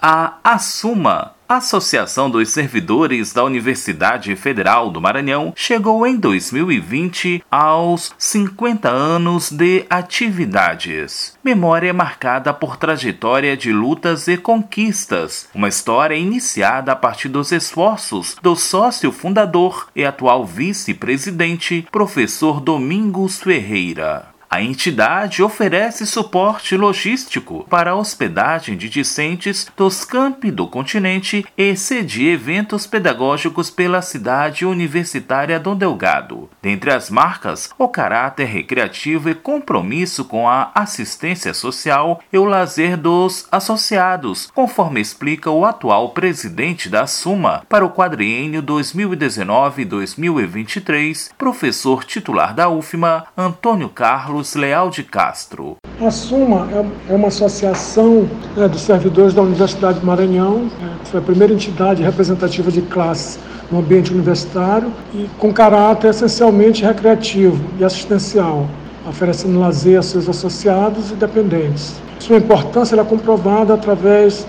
A Assuma, Associação dos Servidores da Universidade Federal do Maranhão, chegou em 2020 aos 50 anos de atividades. Memória marcada por trajetória de lutas e conquistas, uma história iniciada a partir dos esforços do sócio fundador e atual vice-presidente, professor Domingos Ferreira. A entidade oferece suporte logístico para a hospedagem de discentes dos campi do continente e cedia eventos pedagógicos pela cidade universitária Dom Delgado. Dentre as marcas, o caráter recreativo e compromisso com a assistência social e o lazer dos associados, conforme explica o atual presidente da Suma para o quadriênio 2019-2023, professor titular da UFMA, Antônio Carlos Carlos Leal de Castro. A Suma é, é uma associação né, dos servidores da Universidade do Maranhão, é, foi a primeira entidade representativa de classe no ambiente universitário e com caráter essencialmente recreativo e assistencial, oferecendo lazer a seus associados e dependentes. Sua importância é comprovada através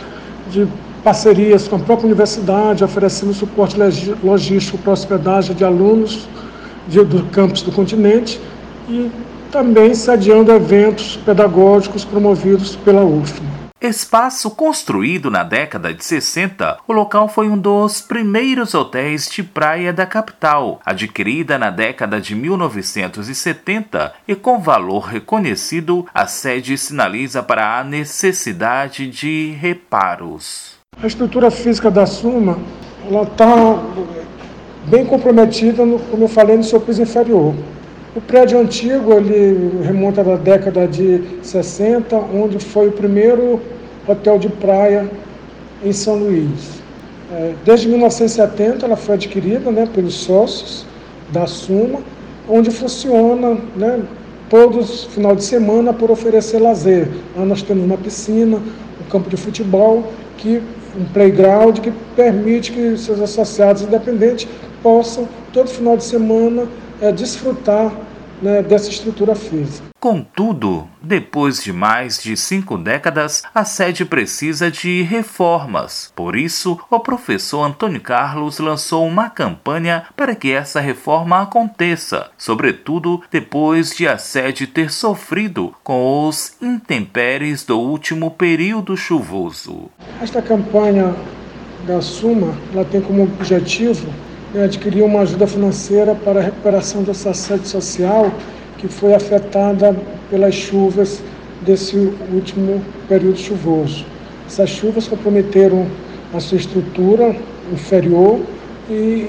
de parcerias com a própria universidade, oferecendo suporte logístico para a hospedagem de alunos de, do campus do continente e também sediando eventos pedagógicos promovidos pela UFM. Espaço construído na década de 60, o local foi um dos primeiros hotéis de praia da capital, adquirida na década de 1970 e com valor reconhecido, a sede sinaliza para a necessidade de reparos. A estrutura física da Suma está bem comprometida, no, como eu falei, no seu piso inferior. O prédio antigo ele remonta da década de 60, onde foi o primeiro hotel de praia em São Luís. É, desde 1970 ela foi adquirida né, pelos sócios da Suma, onde funciona né, todos final de semana por oferecer lazer. Lá nós temos uma piscina, um campo de futebol, que, um playground que permite que seus associados independentes possam, todo final de semana, é, desfrutar né, dessa estrutura física. Contudo, depois de mais de cinco décadas, a sede precisa de reformas. Por isso, o professor Antônio Carlos lançou uma campanha para que essa reforma aconteça, sobretudo depois de a sede ter sofrido com os intempéries do último período chuvoso. Esta campanha da Suma ela tem como objetivo adquirir uma ajuda financeira para a recuperação dessa sede social que foi afetada pelas chuvas desse último período chuvoso. Essas chuvas comprometeram a sua estrutura inferior e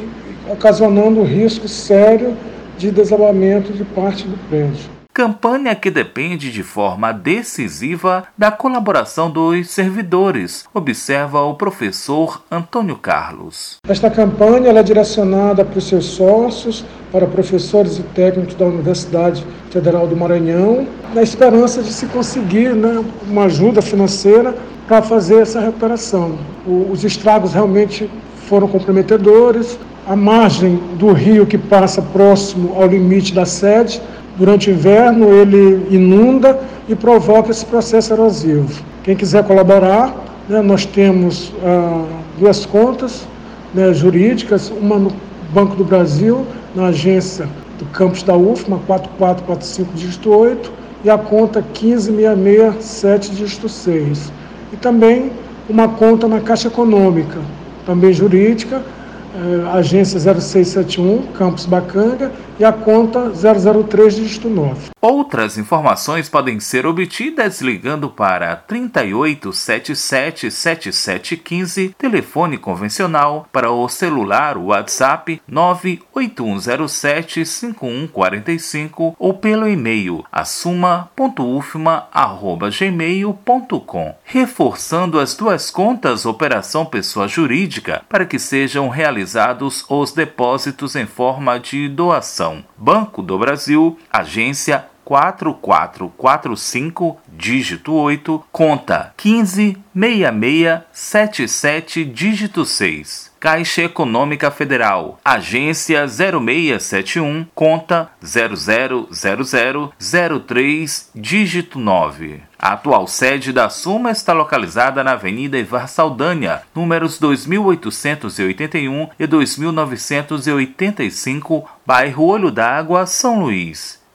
ocasionando risco sério de desabamento de parte do prédio campanha que depende de forma decisiva da colaboração dos servidores, observa o professor Antônio Carlos. Esta campanha é direcionada para os seus sócios, para professores e técnicos da Universidade Federal do Maranhão, na esperança de se conseguir né, uma ajuda financeira para fazer essa recuperação. Os estragos realmente foram comprometedores, a margem do rio que passa próximo ao limite da sede Durante o inverno, ele inunda e provoca esse processo erosivo. Quem quiser colaborar, né, nós temos ah, duas contas né, jurídicas, uma no Banco do Brasil, na agência do campus da UFMA, 4445 dígito 8, e a conta 15667 dígito 6. E também uma conta na Caixa Econômica, também jurídica, agência 0671, Campus Bacanga, e a conta 003 dígito 9. Outras informações podem ser obtidas ligando para 38777715, telefone convencional, para o celular WhatsApp 981075145 ou pelo e-mail assuma.ufma@gmail.com, reforçando as duas contas Operação Pessoa Jurídica para que sejam os depósitos em forma de doação. Banco do Brasil, agência 4445, dígito 8, conta 156677, dígito 6. Caixa Econômica Federal, agência 0671, conta 000003, dígito 9. A atual sede da Suma está localizada na Avenida Ivar Saldanha, números 2881 e 2985, bairro Olho d'Água, São Luís.